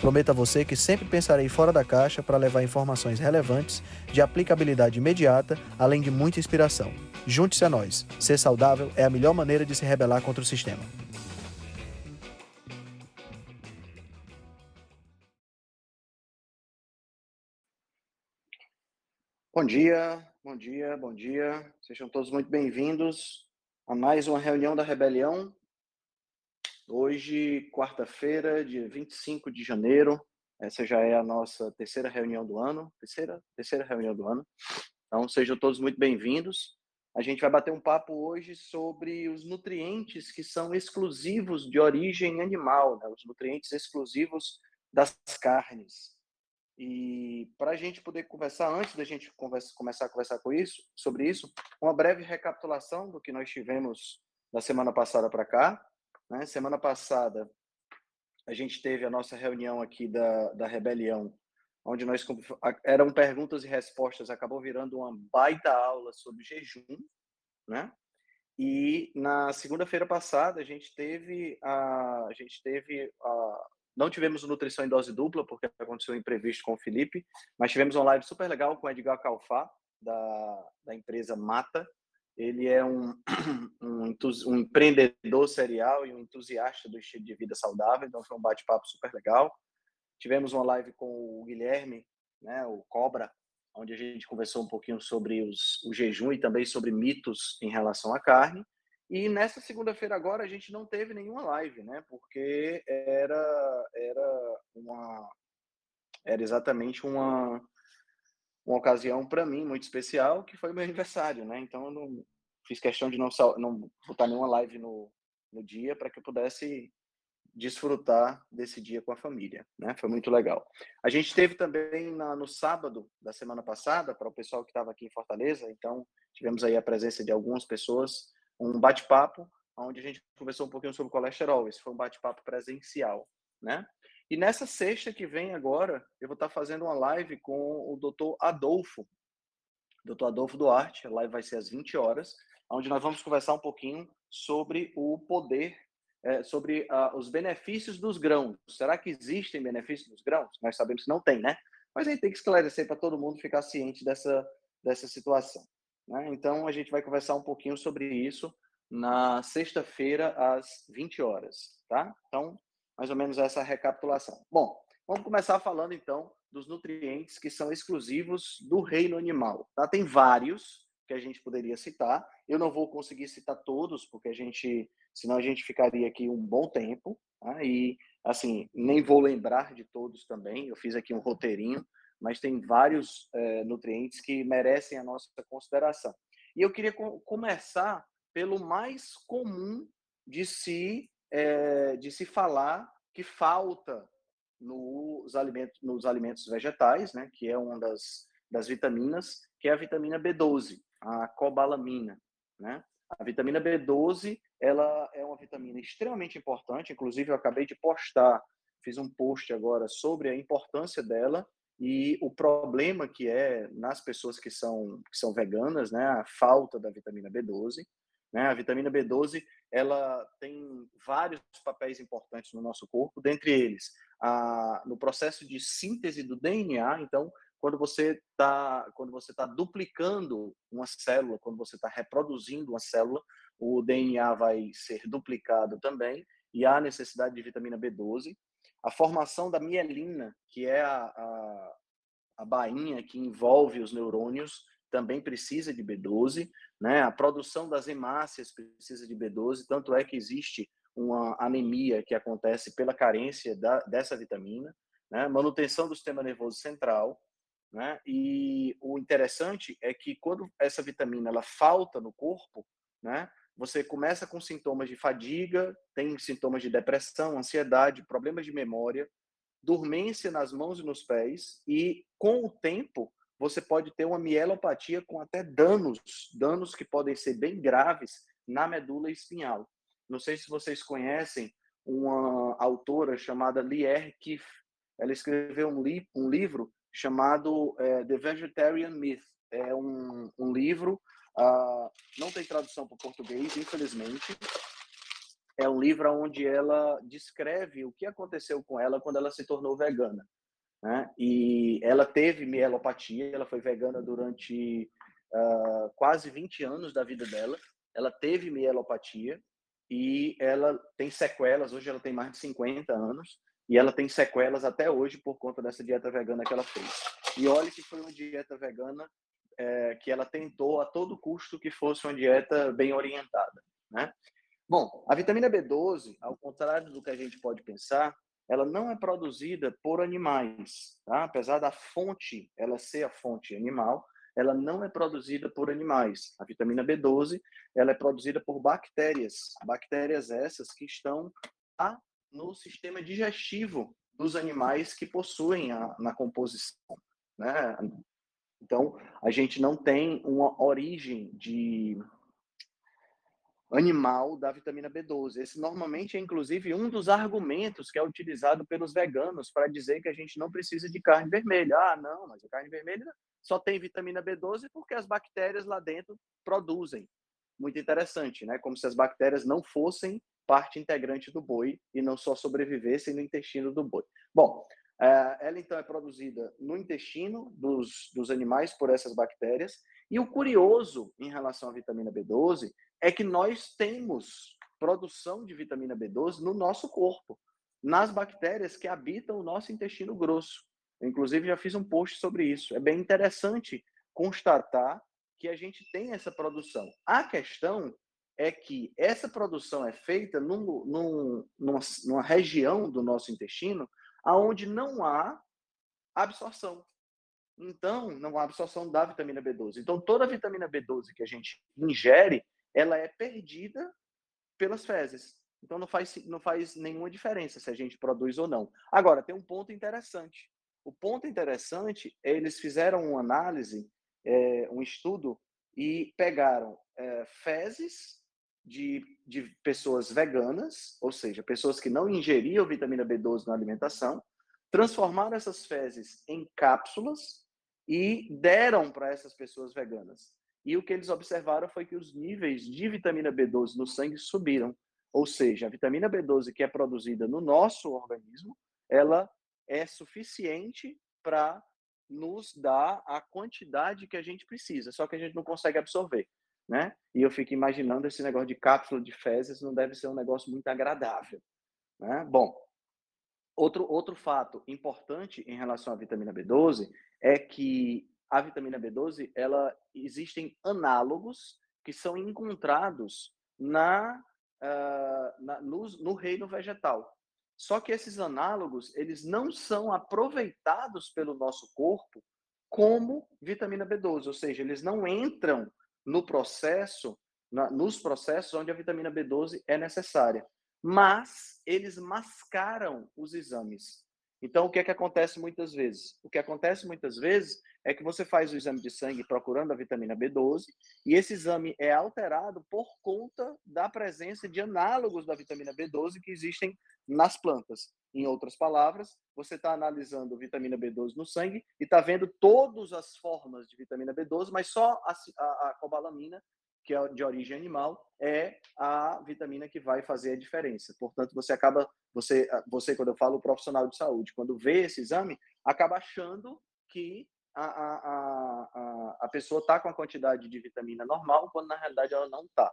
Prometo a você que sempre pensarei fora da caixa para levar informações relevantes, de aplicabilidade imediata, além de muita inspiração. Junte-se a nós. Ser saudável é a melhor maneira de se rebelar contra o sistema. Bom dia, bom dia, bom dia. Sejam todos muito bem-vindos a mais uma reunião da Rebelião. Hoje, quarta-feira, dia 25 de janeiro. Essa já é a nossa terceira reunião do ano. Terceira, terceira reunião do ano. Então, sejam todos muito bem-vindos. A gente vai bater um papo hoje sobre os nutrientes que são exclusivos de origem animal, né? os nutrientes exclusivos das carnes. E para a gente poder conversar, antes da gente conversa, começar a conversar com isso, sobre isso, uma breve recapitulação do que nós tivemos da semana passada para cá. Né? Semana passada, a gente teve a nossa reunião aqui da, da Rebelião, onde nós eram perguntas e respostas, acabou virando uma baita aula sobre jejum, né? E na segunda-feira passada a gente teve a, a gente teve a, não tivemos nutrição em dose dupla porque aconteceu um imprevisto com o Felipe, mas tivemos uma live super legal com o Edgar Calfá da, da empresa Mata, ele é um, um, um, empreendedor serial e um entusiasta do estilo de vida saudável, então foi um bate-papo super legal. Tivemos uma live com o Guilherme, né, o Cobra, onde a gente conversou um pouquinho sobre os, o jejum e também sobre mitos em relação à carne. E nessa segunda-feira agora a gente não teve nenhuma live, né? Porque era era uma era exatamente uma uma ocasião para mim muito especial, que foi meu aniversário, né? Então eu não fiz questão de não não botar nenhuma live no, no dia para que eu pudesse desfrutar desse dia com a família, né? Foi muito legal. A gente teve também na, no sábado da semana passada, para o pessoal que estava aqui em Fortaleza, então tivemos aí a presença de algumas pessoas, um bate-papo onde a gente conversou um pouquinho sobre colesterol. Esse foi um bate-papo presencial, né? E nessa sexta que vem agora, eu vou estar fazendo uma live com o Dr. Adolfo, Dr. Adolfo Duarte. A live vai ser às 20 horas, onde nós vamos conversar um pouquinho sobre o poder, é, sobre uh, os benefícios dos grãos. Será que existem benefícios dos grãos? Nós sabemos que não tem, né? Mas a gente tem que esclarecer para todo mundo ficar ciente dessa, dessa situação. Né? Então, a gente vai conversar um pouquinho sobre isso na sexta-feira, às 20 horas, tá? Então, mais ou menos essa recapitulação. Bom, vamos começar falando então dos nutrientes que são exclusivos do reino animal. Tá? Tem vários que a gente poderia citar. Eu não vou conseguir citar todos, porque a gente, senão a gente ficaria aqui um bom tempo. Tá? E assim, nem vou lembrar de todos também. Eu fiz aqui um roteirinho, mas tem vários é, nutrientes que merecem a nossa consideração. E eu queria começar pelo mais comum de se é, de se falar que falta nos alimentos, nos alimentos vegetais, né, que é uma das, das vitaminas, que é a vitamina B12, a cobalamina, né? A vitamina B12, ela é uma vitamina extremamente importante, inclusive eu acabei de postar, fiz um post agora sobre a importância dela e o problema que é nas pessoas que são que são veganas, né, a falta da vitamina B12. Né? A vitamina B12 ela tem vários papéis importantes no nosso corpo, dentre eles a, no processo de síntese do DNA. Então, quando você está quando você tá duplicando uma célula, quando você está reproduzindo uma célula, o DNA vai ser duplicado também e há necessidade de vitamina B12. A formação da mielina, que é a, a, a bainha que envolve os neurônios, também precisa de B12, né? A produção das hemácias precisa de B12, tanto é que existe uma anemia que acontece pela carência da, dessa vitamina, né? Manutenção do sistema nervoso central, né? E o interessante é que quando essa vitamina ela falta no corpo, né? Você começa com sintomas de fadiga, tem sintomas de depressão, ansiedade, problemas de memória, dormência nas mãos e nos pés, e com o tempo você pode ter uma mielopatia com até danos, danos que podem ser bem graves na medula espinhal. Não sei se vocês conhecem uma autora chamada Lier Kiff. Ela escreveu um, li um livro chamado é, The Vegetarian Myth. É um, um livro, uh, não tem tradução para o português, infelizmente. É um livro onde ela descreve o que aconteceu com ela quando ela se tornou vegana. Né? E ela teve mielopatia, ela foi vegana durante uh, quase 20 anos da vida dela. Ela teve mielopatia e ela tem sequelas, hoje ela tem mais de 50 anos, e ela tem sequelas até hoje por conta dessa dieta vegana que ela fez. E olha que foi uma dieta vegana é, que ela tentou a todo custo que fosse uma dieta bem orientada, né? Bom, a vitamina B12, ao contrário do que a gente pode pensar, ela não é produzida por animais, tá? Apesar da fonte ela ser a fonte animal, ela não é produzida por animais. A vitamina B12, ela é produzida por bactérias. Bactérias essas que estão lá no sistema digestivo dos animais que possuem a, na composição, né? Então, a gente não tem uma origem de animal da vitamina B12. Esse normalmente é inclusive um dos argumentos que é utilizado pelos veganos para dizer que a gente não precisa de carne vermelha. Ah, não, mas a carne vermelha só tem vitamina B12 porque as bactérias lá dentro produzem. Muito interessante, né? Como se as bactérias não fossem parte integrante do boi e não só sobrevivessem no intestino do boi. Bom, eh, ela então é produzida no intestino dos, dos animais por essas bactérias. E o curioso em relação à vitamina B12 é que nós temos produção de vitamina B12 no nosso corpo, nas bactérias que habitam o nosso intestino grosso. Eu, inclusive, já fiz um post sobre isso. É bem interessante constatar que a gente tem essa produção. A questão é que essa produção é feita num, num, numa, numa região do nosso intestino aonde não há absorção. Então, não há absorção da vitamina B12. Então, toda a vitamina B12 que a gente ingere, ela é perdida pelas fezes. Então, não faz, não faz nenhuma diferença se a gente produz ou não. Agora, tem um ponto interessante. O ponto interessante é eles fizeram uma análise, é, um estudo, e pegaram é, fezes de, de pessoas veganas, ou seja, pessoas que não ingeriam vitamina B12 na alimentação, transformaram essas fezes em cápsulas e deram para essas pessoas veganas. E o que eles observaram foi que os níveis de vitamina B12 no sangue subiram. Ou seja, a vitamina B12 que é produzida no nosso organismo, ela é suficiente para nos dar a quantidade que a gente precisa, só que a gente não consegue absorver né? E eu fico imaginando esse negócio de cápsula de fezes não deve ser um negócio muito agradável, né? Bom, outro outro fato importante em relação à vitamina B12 é que a vitamina B12, ela existem análogos que são encontrados na, uh, na no, no reino vegetal. Só que esses análogos, eles não são aproveitados pelo nosso corpo como vitamina B12, ou seja, eles não entram no processo, na, nos processos onde a vitamina B12 é necessária. Mas eles mascaram os exames. Então, o que é que acontece muitas vezes? O que acontece muitas vezes é que você faz o exame de sangue procurando a vitamina B12 e esse exame é alterado por conta da presença de análogos da vitamina B12 que existem nas plantas. Em outras palavras, você está analisando vitamina B12 no sangue e está vendo todas as formas de vitamina B12, mas só a, a, a cobalamina, que é de origem animal, é a vitamina que vai fazer a diferença. Portanto, você acaba, você, você quando eu falo profissional de saúde, quando vê esse exame, acaba achando que a, a, a, a pessoa está com a quantidade de vitamina normal, quando na realidade ela não está.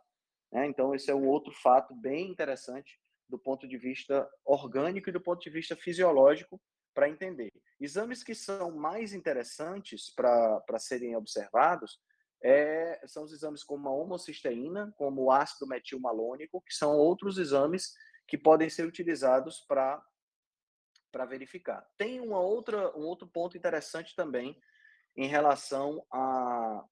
Né? Então, esse é um outro fato bem interessante do ponto de vista orgânico e do ponto de vista fisiológico para entender. Exames que são mais interessantes para serem observados é, são os exames como a homocisteína, como o ácido metilmalônico, que são outros exames que podem ser utilizados para para verificar. Tem uma outra, um outro ponto interessante também em relação à,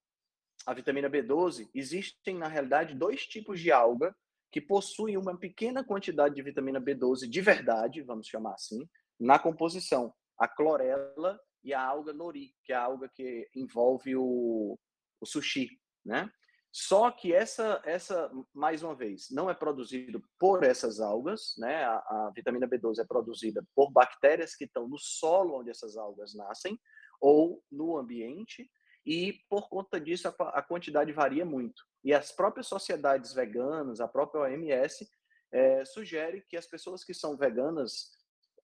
à vitamina B12. Existem, na realidade, dois tipos de alga que possuem uma pequena quantidade de vitamina B12 de verdade, vamos chamar assim, na composição, a clorela e a alga nori, que é a alga que envolve o, o sushi, né? Só que essa, essa, mais uma vez, não é produzido por essas algas, né? A, a, vitamina B12 é produzida por bactérias que estão no solo onde essas algas nascem ou no ambiente, e por conta disso a, a quantidade varia muito. E as próprias sociedades veganas, a própria OMS, é, sugere que as pessoas que são veganas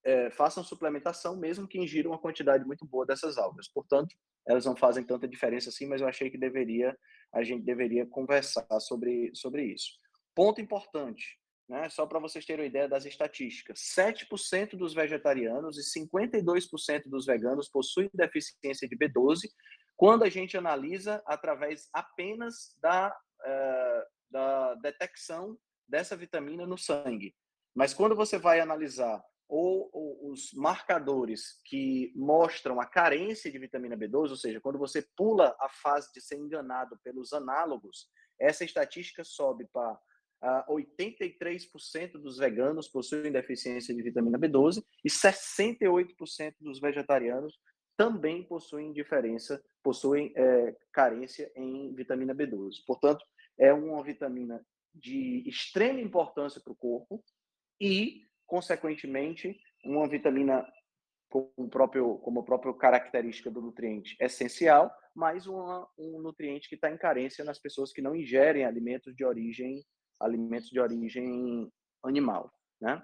é, façam suplementação, mesmo que ingiram uma quantidade muito boa dessas algas. Portanto, elas não fazem tanta diferença assim, mas eu achei que deveria a gente deveria conversar sobre, sobre isso. Ponto importante, né? só para vocês terem uma ideia das estatísticas: 7% dos vegetarianos e 52% dos veganos possuem deficiência de B12 quando a gente analisa através apenas da, uh, da detecção dessa vitamina no sangue. Mas quando você vai analisar ou, ou, os marcadores que mostram a carência de vitamina B12, ou seja, quando você pula a fase de ser enganado pelos análogos, essa estatística sobe para uh, 83% dos veganos possuem deficiência de vitamina B12 e 68% dos vegetarianos também possuem diferença, possuem é, carência em vitamina B12. Portanto, é uma vitamina de extrema importância para o corpo e consequentemente, uma vitamina como, o próprio, como a própria característica do nutriente essencial, mas uma, um nutriente que está em carência nas pessoas que não ingerem alimentos de origem alimentos de origem animal, né?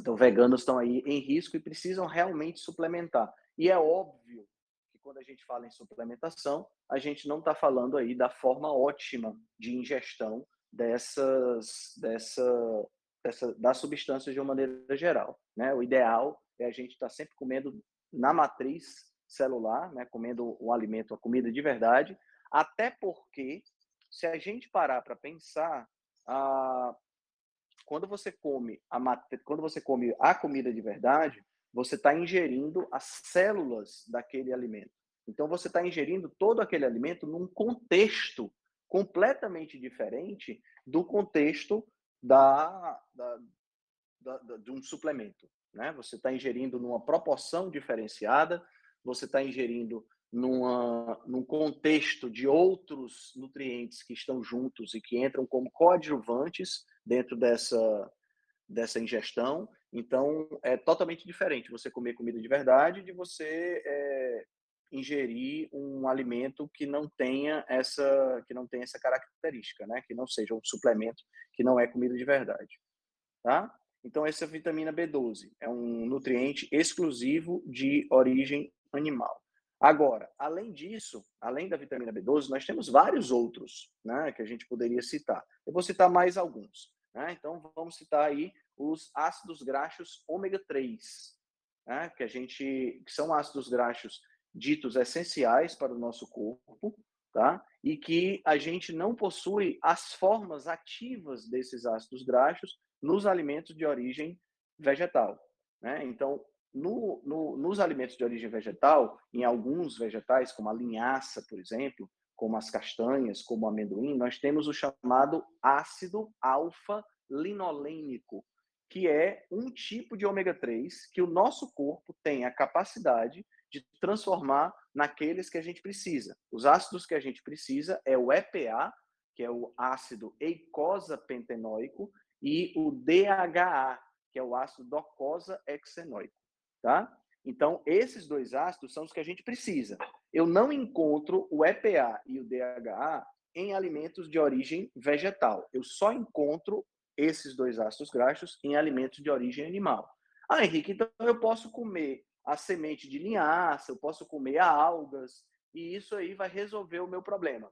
Então, veganos estão aí em risco e precisam realmente suplementar. E é óbvio que quando a gente fala em suplementação, a gente não está falando aí da forma ótima de ingestão dessas, dessa, dessa, das substâncias de uma maneira geral. Né? O ideal é a gente estar tá sempre comendo na matriz celular, né? comendo um alimento, a comida de verdade, até porque, se a gente parar para pensar, a, quando você come a quando você come a comida de verdade, você está ingerindo as células daquele alimento. Então você está ingerindo todo aquele alimento num contexto completamente diferente do contexto da, da, da, da de um suplemento. Né? Você está ingerindo numa proporção diferenciada, você está ingerindo numa, num contexto de outros nutrientes que estão juntos e que entram como coadjuvantes dentro dessa, dessa ingestão. Então, é totalmente diferente você comer comida de verdade de você é, ingerir um alimento que não tenha essa que não tenha essa característica, né? Que não seja um suplemento, que não é comida de verdade, tá? Então essa vitamina B12 é um nutriente exclusivo de origem animal. Agora, além disso, além da vitamina B12, nós temos vários outros, né, que a gente poderia citar. Eu vou citar mais alguns. Né? Então, vamos citar aí os ácidos graxos ômega 3, né, que a gente, que são ácidos graxos ditos essenciais para o nosso corpo, tá? E que a gente não possui as formas ativas desses ácidos graxos nos alimentos de origem vegetal, né? Então, no, no, nos alimentos de origem vegetal, em alguns vegetais, como a linhaça, por exemplo, como as castanhas, como o amendoim, nós temos o chamado ácido alfa-linolênico, que é um tipo de ômega 3 que o nosso corpo tem a capacidade de transformar naqueles que a gente precisa. Os ácidos que a gente precisa é o EPA, que é o ácido eicosapentenoico, e o DHA, que é o ácido docosahexenoico, tá? Então, esses dois ácidos são os que a gente precisa. Eu não encontro o EPA e o DHA em alimentos de origem vegetal. Eu só encontro esses dois ácidos graxos em alimentos de origem animal. Ah, Henrique, então eu posso comer a semente de linhaça, eu posso comer algas, e isso aí vai resolver o meu problema.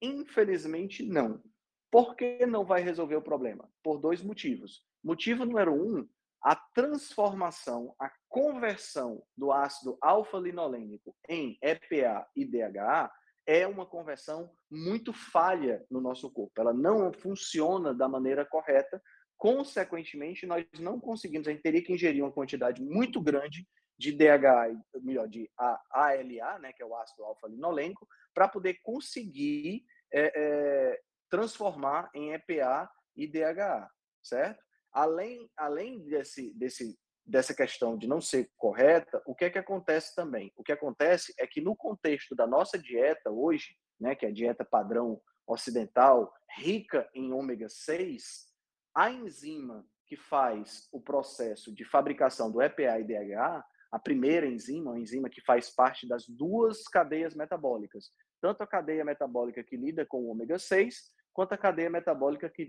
Infelizmente, não. Por que não vai resolver o problema? Por dois motivos. Motivo número um, a transformação, a conversão do ácido alfa-linolênico em EPA e DHA é uma conversão muito falha no nosso corpo. Ela não funciona da maneira correta. Consequentemente, nós não conseguimos, a gente teria que ingerir uma quantidade muito grande de DHA, melhor, de ALA, né, que é o ácido alfa-linolênico, para poder conseguir é, é, transformar em EPA e DHA, certo? Além, além desse, desse, dessa questão de não ser correta, o que é que acontece também? O que acontece é que no contexto da nossa dieta hoje, né, que é a dieta padrão ocidental, rica em ômega 6, a enzima que faz o processo de fabricação do EPA e DHA, a primeira enzima, a enzima que faz parte das duas cadeias metabólicas, tanto a cadeia metabólica que lida com o ômega 6, quanto a cadeia metabólica que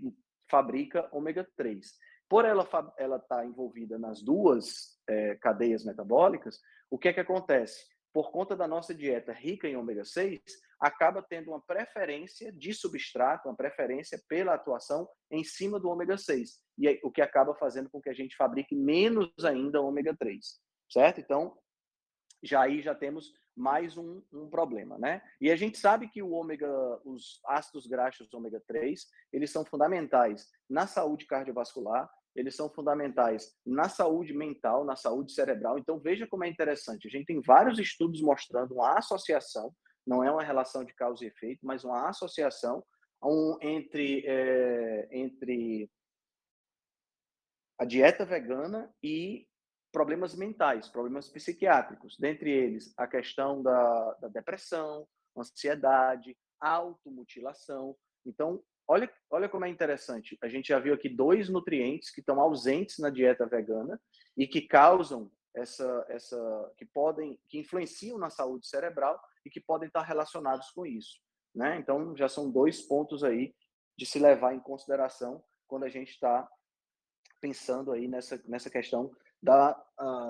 fabrica ômega 3. Por ela estar ela tá envolvida nas duas é, cadeias metabólicas, o que é que acontece? Por conta da nossa dieta rica em ômega 6, acaba tendo uma preferência de substrato, uma preferência pela atuação em cima do ômega 6. E aí, o que acaba fazendo com que a gente fabrique menos ainda ômega 3, certo? Então, já aí já temos mais um, um, problema, né? E a gente sabe que o ômega, os ácidos graxos ômega 3, eles são fundamentais na saúde cardiovascular, eles são fundamentais na saúde mental, na saúde cerebral. Então veja como é interessante. A gente tem vários estudos mostrando uma associação, não é uma relação de causa e efeito, mas uma associação um, entre é, entre a dieta vegana e problemas mentais, problemas psiquiátricos, dentre eles a questão da, da depressão, ansiedade, automutilação. Então, olha, olha como é interessante. A gente já viu aqui dois nutrientes que estão ausentes na dieta vegana e que causam essa, essa, que podem, que influenciam na saúde cerebral e que podem estar relacionados com isso, né? Então, já são dois pontos aí de se levar em consideração quando a gente está pensando aí nessa, nessa questão da,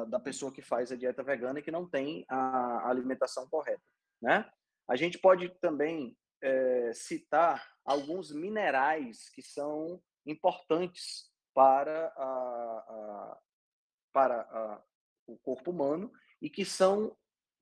da pessoa que faz a dieta vegana e que não tem a alimentação correta, né? A gente pode também é, citar alguns minerais que são importantes para, a, para o corpo humano e que são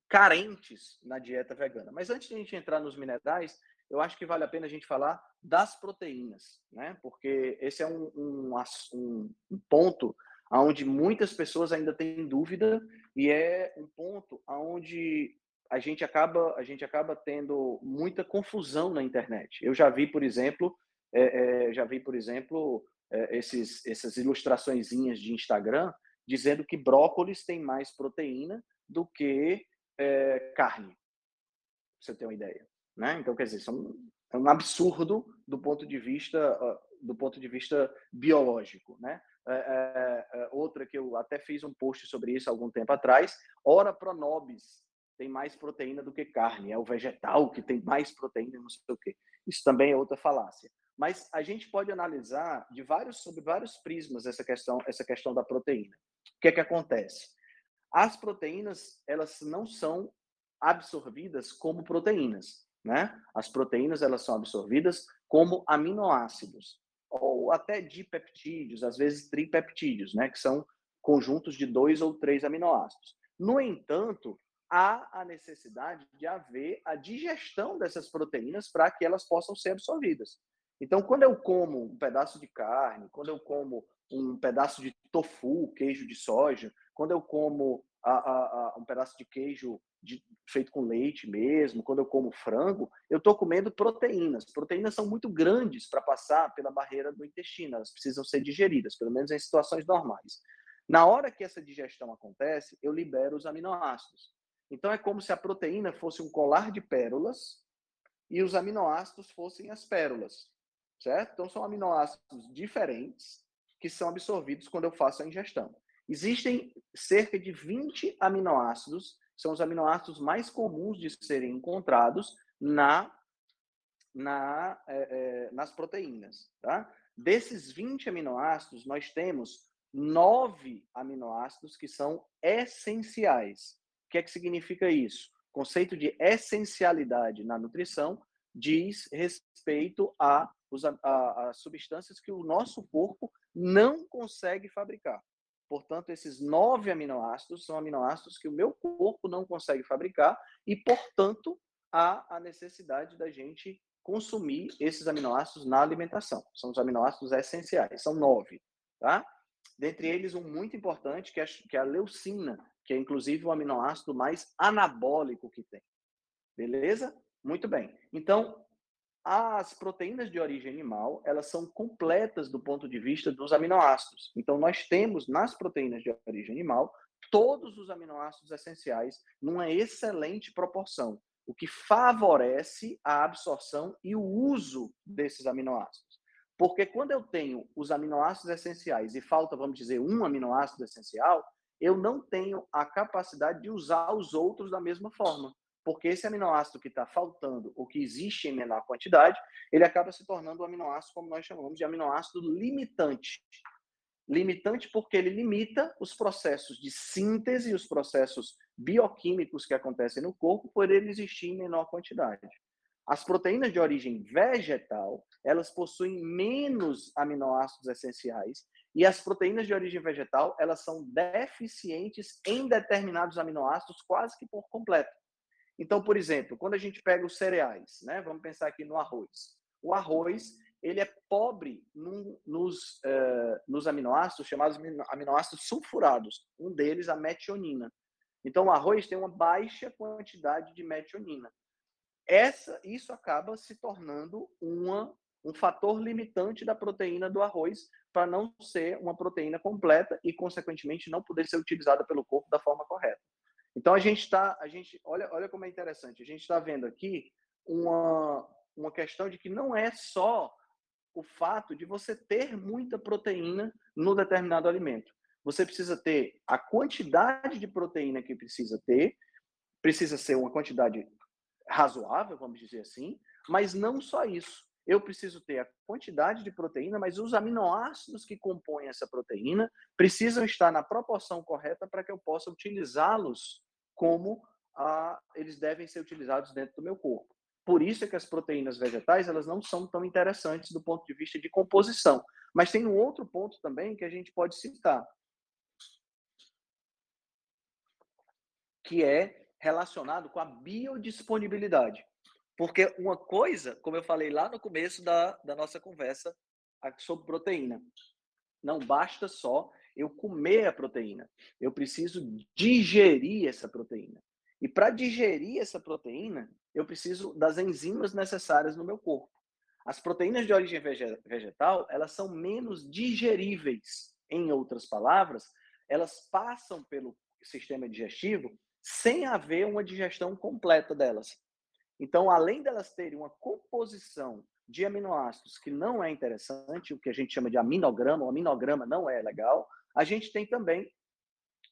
carentes na dieta vegana. Mas antes de a gente entrar nos minerais, eu acho que vale a pena a gente falar das proteínas, né? Porque esse é um, um, um ponto onde muitas pessoas ainda têm dúvida e é um ponto onde a gente acaba a gente acaba tendo muita confusão na internet. Eu já vi, por exemplo, é, é, já vi, por exemplo, é, esses essas ilustraçõezinhas de Instagram dizendo que brócolis tem mais proteína do que é, carne. Pra você ter uma ideia, né? Então, quer dizer, são, é um absurdo do ponto de vista do ponto de vista biológico, né? É, é, é, outra que eu até fiz um post sobre isso algum tempo atrás, ora pronobis tem mais proteína do que carne, é o vegetal que tem mais proteína, não sei o quê. Isso também é outra falácia. Mas a gente pode analisar de vários sobre vários prismas essa questão essa questão da proteína. O que é que acontece? As proteínas, elas não são absorvidas como proteínas, né? As proteínas, elas são absorvidas como aminoácidos ou até dipeptídeos, às vezes tripeptídeos, né, que são conjuntos de dois ou três aminoácidos. No entanto, há a necessidade de haver a digestão dessas proteínas para que elas possam ser absorvidas. Então, quando eu como um pedaço de carne, quando eu como um pedaço de tofu, queijo de soja, quando eu como a, a, a, um pedaço de queijo de, feito com leite mesmo, quando eu como frango, eu estou comendo proteínas. Proteínas são muito grandes para passar pela barreira do intestino, elas precisam ser digeridas, pelo menos em situações normais. Na hora que essa digestão acontece, eu libero os aminoácidos. Então é como se a proteína fosse um colar de pérolas e os aminoácidos fossem as pérolas, certo? Então são aminoácidos diferentes que são absorvidos quando eu faço a ingestão. Existem cerca de 20 aminoácidos são os aminoácidos mais comuns de serem encontrados na, na, é, é, nas proteínas. Tá? Desses 20 aminoácidos, nós temos nove aminoácidos que são essenciais. O que é que significa isso? O conceito de essencialidade na nutrição diz respeito a, a, a substâncias que o nosso corpo não consegue fabricar. Portanto, esses nove aminoácidos são aminoácidos que o meu corpo não consegue fabricar e, portanto, há a necessidade da gente consumir esses aminoácidos na alimentação. São os aminoácidos essenciais, são nove, tá? Dentre eles, um muito importante, que é, que é a leucina, que é inclusive o aminoácido mais anabólico que tem. Beleza? Muito bem. Então, as proteínas de origem animal, elas são completas do ponto de vista dos aminoácidos. Então, nós temos nas proteínas de origem animal todos os aminoácidos essenciais numa excelente proporção, o que favorece a absorção e o uso desses aminoácidos. Porque quando eu tenho os aminoácidos essenciais e falta, vamos dizer, um aminoácido essencial, eu não tenho a capacidade de usar os outros da mesma forma porque esse aminoácido que está faltando, ou que existe em menor quantidade, ele acaba se tornando um aminoácido, como nós chamamos de aminoácido limitante. Limitante porque ele limita os processos de síntese, os processos bioquímicos que acontecem no corpo, por ele existir em menor quantidade. As proteínas de origem vegetal, elas possuem menos aminoácidos essenciais, e as proteínas de origem vegetal, elas são deficientes em determinados aminoácidos quase que por completo. Então, por exemplo, quando a gente pega os cereais, né? Vamos pensar aqui no arroz. O arroz ele é pobre num, nos, uh, nos aminoácidos chamados aminoácidos sulfurados. Um deles, a metionina. Então, o arroz tem uma baixa quantidade de metionina. Essa, isso acaba se tornando uma, um fator limitante da proteína do arroz para não ser uma proteína completa e, consequentemente, não poder ser utilizada pelo corpo da forma correta. Então a gente está, a gente, olha, olha como é interessante. A gente está vendo aqui uma, uma questão de que não é só o fato de você ter muita proteína no determinado alimento. Você precisa ter a quantidade de proteína que precisa ter, precisa ser uma quantidade razoável, vamos dizer assim, mas não só isso. Eu preciso ter a quantidade de proteína, mas os aminoácidos que compõem essa proteína precisam estar na proporção correta para que eu possa utilizá-los como ah, eles devem ser utilizados dentro do meu corpo. Por isso é que as proteínas vegetais elas não são tão interessantes do ponto de vista de composição. Mas tem um outro ponto também que a gente pode citar, que é relacionado com a biodisponibilidade. Porque uma coisa, como eu falei lá no começo da, da nossa conversa sobre proteína, não basta só eu comer a proteína. Eu preciso digerir essa proteína. E para digerir essa proteína, eu preciso das enzimas necessárias no meu corpo. As proteínas de origem vegetal, elas são menos digeríveis. Em outras palavras, elas passam pelo sistema digestivo sem haver uma digestão completa delas. Então, além delas terem uma composição de aminoácidos que não é interessante, o que a gente chama de aminograma, o aminograma não é legal, a gente tem também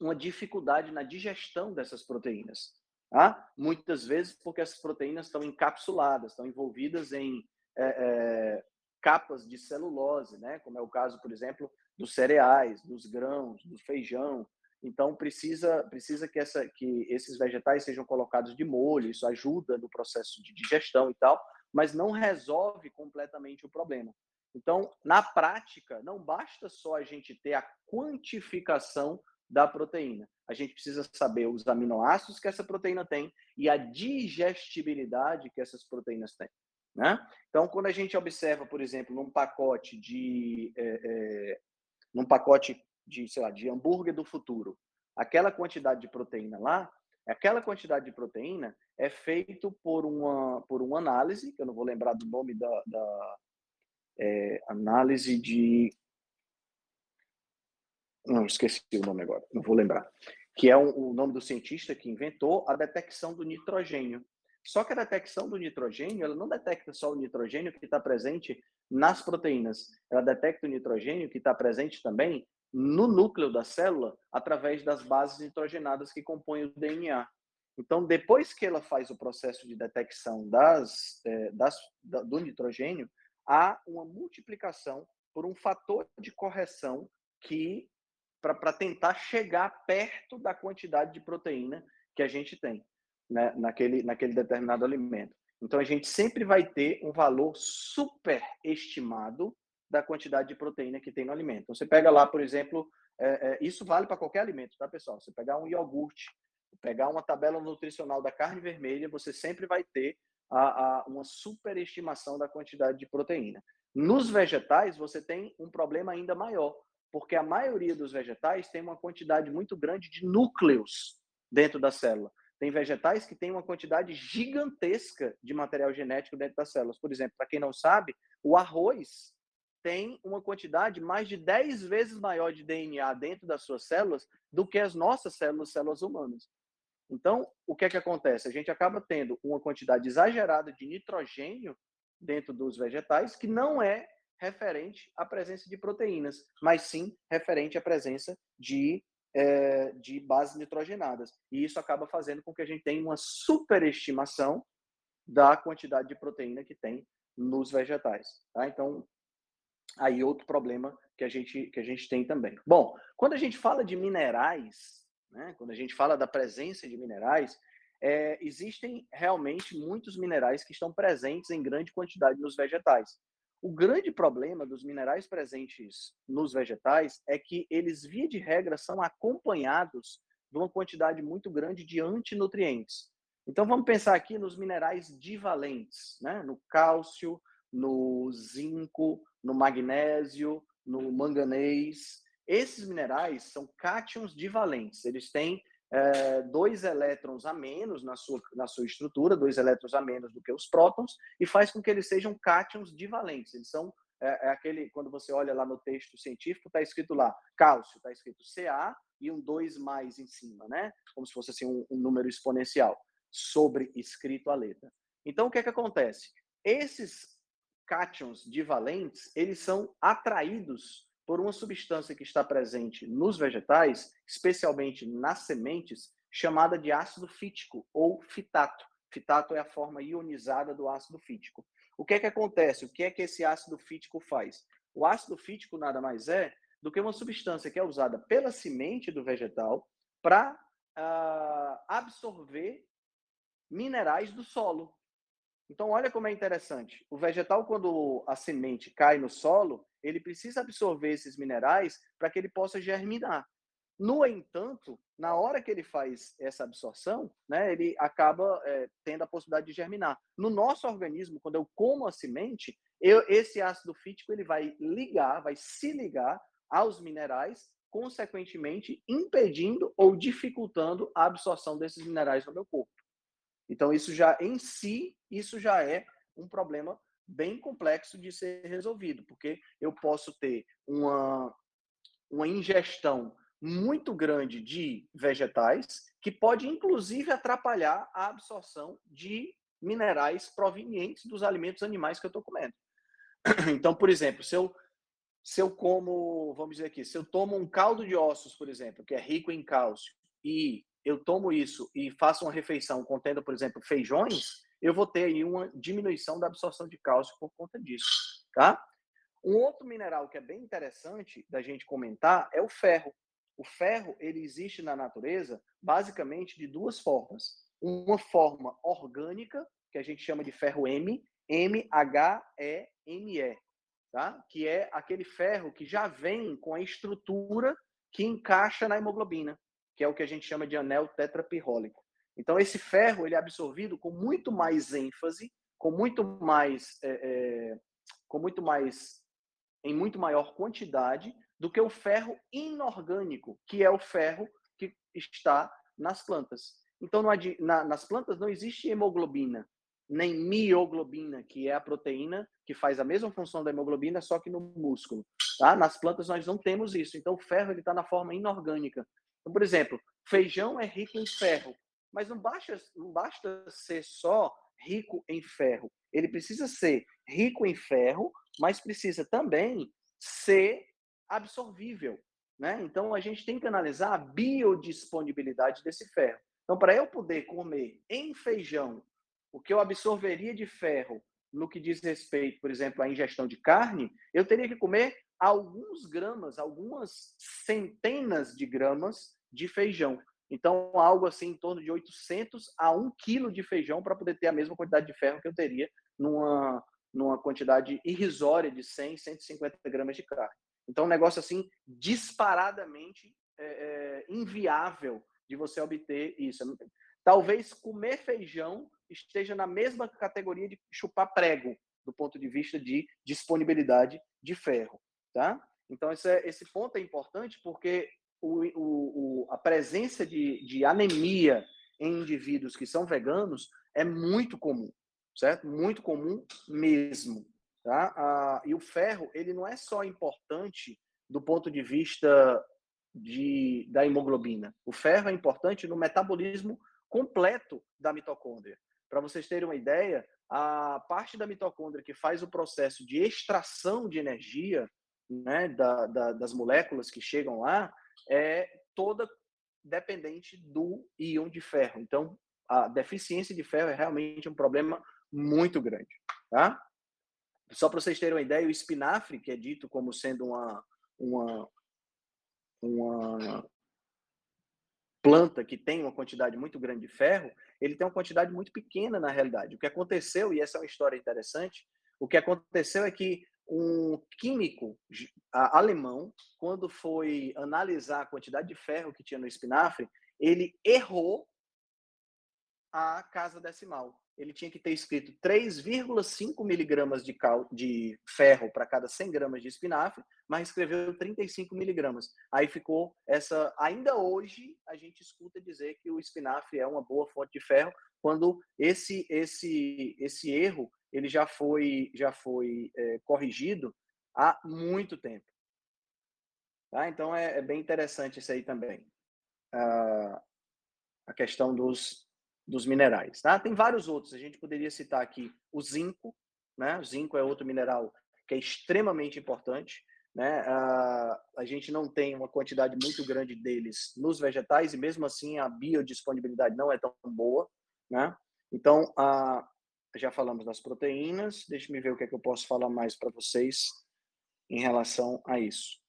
uma dificuldade na digestão dessas proteínas. Tá? Muitas vezes porque essas proteínas estão encapsuladas, estão envolvidas em é, é, capas de celulose, né? como é o caso, por exemplo, dos cereais, dos grãos, do feijão. Então precisa precisa que essa que esses vegetais sejam colocados de molho, isso ajuda no processo de digestão e tal, mas não resolve completamente o problema. Então, na prática, não basta só a gente ter a quantificação da proteína. A gente precisa saber os aminoácidos que essa proteína tem e a digestibilidade que essas proteínas têm. Né? Então, quando a gente observa, por exemplo, num pacote de é, é, num pacote de, sei lá, de hambúrguer do futuro, aquela quantidade de proteína lá, aquela quantidade de proteína é feito por uma por uma análise, que eu não vou lembrar do nome da, da é, análise de. Não, esqueci o nome agora, não vou lembrar. Que é o, o nome do cientista que inventou a detecção do nitrogênio. Só que a detecção do nitrogênio, ela não detecta só o nitrogênio que está presente nas proteínas, ela detecta o nitrogênio que está presente também no núcleo da célula através das bases nitrogenadas que compõem o DNA. Então, depois que ela faz o processo de detecção das, é, das, do nitrogênio, há uma multiplicação por um fator de correção que para tentar chegar perto da quantidade de proteína que a gente tem né, naquele, naquele determinado alimento. Então, a gente sempre vai ter um valor superestimado da quantidade de proteína que tem no alimento. Então, você pega lá, por exemplo, é, é, isso vale para qualquer alimento, tá, pessoal? Você pegar um iogurte, pegar uma tabela nutricional da carne vermelha, você sempre vai ter a, a uma superestimação da quantidade de proteína. Nos vegetais, você tem um problema ainda maior, porque a maioria dos vegetais tem uma quantidade muito grande de núcleos dentro da célula. Tem vegetais que têm uma quantidade gigantesca de material genético dentro das células. Por exemplo, para quem não sabe, o arroz tem uma quantidade mais de 10 vezes maior de DNA dentro das suas células do que as nossas células, células humanas. Então, o que é que acontece? A gente acaba tendo uma quantidade exagerada de nitrogênio dentro dos vegetais que não é referente à presença de proteínas, mas sim referente à presença de, é, de bases nitrogenadas. E isso acaba fazendo com que a gente tenha uma superestimação da quantidade de proteína que tem nos vegetais. Tá? Então, aí outro problema que a gente que a gente tem também. Bom, quando a gente fala de minerais, né, quando a gente fala da presença de minerais, é, existem realmente muitos minerais que estão presentes em grande quantidade nos vegetais. O grande problema dos minerais presentes nos vegetais é que eles, via de regra, são acompanhados de uma quantidade muito grande de antinutrientes. Então, vamos pensar aqui nos minerais divalentes, né? no cálcio, no zinco, no magnésio, no manganês. Esses minerais são cátions divalentes. Eles têm é, dois elétrons a menos na sua, na sua estrutura, dois elétrons a menos do que os prótons, e faz com que eles sejam cátions divalentes. Eles são é, é aquele, quando você olha lá no texto científico, está escrito lá cálcio, está escrito Ca e um 2 mais em cima, né? Como se fosse assim um, um número exponencial sobre escrito a letra. Então, o que é que acontece? Esses cátions divalentes, eles são atraídos por uma substância que está presente nos vegetais, especialmente nas sementes, chamada de ácido fítico ou fitato. Fitato é a forma ionizada do ácido fítico. O que é que acontece? O que é que esse ácido fítico faz? O ácido fítico nada mais é do que uma substância que é usada pela semente do vegetal para uh, ah, absorver minerais do solo. Então, olha como é interessante. O vegetal, quando a semente cai no solo, ele precisa absorver esses minerais para que ele possa germinar. No entanto, na hora que ele faz essa absorção, né, ele acaba é, tendo a possibilidade de germinar. No nosso organismo, quando eu como a semente, eu, esse ácido fítico ele vai ligar, vai se ligar aos minerais, consequentemente impedindo ou dificultando a absorção desses minerais no meu corpo. Então, isso já em si, isso já é um problema bem complexo de ser resolvido, porque eu posso ter uma, uma ingestão muito grande de vegetais, que pode inclusive atrapalhar a absorção de minerais provenientes dos alimentos animais que eu estou comendo. Então, por exemplo, se eu, se eu como, vamos dizer aqui, se eu tomo um caldo de ossos, por exemplo, que é rico em cálcio, e eu tomo isso e faço uma refeição contendo, por exemplo, feijões, eu vou ter aí uma diminuição da absorção de cálcio por conta disso, tá? Um outro mineral que é bem interessante da gente comentar é o ferro. O ferro, ele existe na natureza basicamente de duas formas. Uma forma orgânica, que a gente chama de ferro M, M-H-E-M-E, tá? Que é aquele ferro que já vem com a estrutura que encaixa na hemoglobina que é o que a gente chama de anel tetrapirrólico. Então, esse ferro ele é absorvido com muito mais ênfase, com muito mais, é, é, com muito mais, em muito maior quantidade do que o ferro inorgânico, que é o ferro que está nas plantas. Então, na, nas plantas não existe hemoglobina, nem mioglobina, que é a proteína que faz a mesma função da hemoglobina, só que no músculo. Tá? Nas plantas nós não temos isso. Então, o ferro está na forma inorgânica. Então, por exemplo, feijão é rico em ferro, mas não basta, não basta ser só rico em ferro. Ele precisa ser rico em ferro, mas precisa também ser absorvível. Né? Então, a gente tem que analisar a biodisponibilidade desse ferro. Então, para eu poder comer em feijão o que eu absorveria de ferro no que diz respeito, por exemplo, à ingestão de carne, eu teria que comer alguns gramas, algumas centenas de gramas de feijão. Então, algo assim em torno de 800 a 1 quilo de feijão para poder ter a mesma quantidade de ferro que eu teria numa, numa quantidade irrisória de 100, 150 gramas de carne. Então, um negócio assim disparadamente é, é, inviável de você obter isso. Talvez comer feijão esteja na mesma categoria de chupar prego, do ponto de vista de disponibilidade de ferro. Tá? Então, esse, é, esse ponto é importante porque o, o, a presença de, de anemia em indivíduos que são veganos é muito comum, certo? Muito comum mesmo. Tá? Ah, e o ferro, ele não é só importante do ponto de vista de, da hemoglobina. O ferro é importante no metabolismo completo da mitocôndria. Para vocês terem uma ideia, a parte da mitocôndria que faz o processo de extração de energia né, da, da, das moléculas que chegam lá é toda dependente do íon de ferro. Então, a deficiência de ferro é realmente um problema muito grande. Tá? Só para vocês terem uma ideia, o espinafre, que é dito como sendo uma, uma, uma planta que tem uma quantidade muito grande de ferro, ele tem uma quantidade muito pequena na realidade. O que aconteceu, e essa é uma história interessante, o que aconteceu é que um químico alemão, quando foi analisar a quantidade de ferro que tinha no espinafre, ele errou a casa decimal ele tinha que ter escrito 3,5 miligramas de, cal, de ferro para cada 100 gramas de espinafre, mas escreveu 35 miligramas. Aí ficou essa. Ainda hoje a gente escuta dizer que o espinafre é uma boa fonte de ferro, quando esse esse esse erro ele já foi já foi é, corrigido há muito tempo. Tá? Então é, é, bem interessante isso aí também. A questão dos dos minerais. Tá? Tem vários outros, a gente poderia citar aqui o zinco, né? o zinco é outro mineral que é extremamente importante. Né? A gente não tem uma quantidade muito grande deles nos vegetais e mesmo assim a biodisponibilidade não é tão boa. Né? Então, uh, já falamos das proteínas, deixe me ver o que, é que eu posso falar mais para vocês em relação a isso.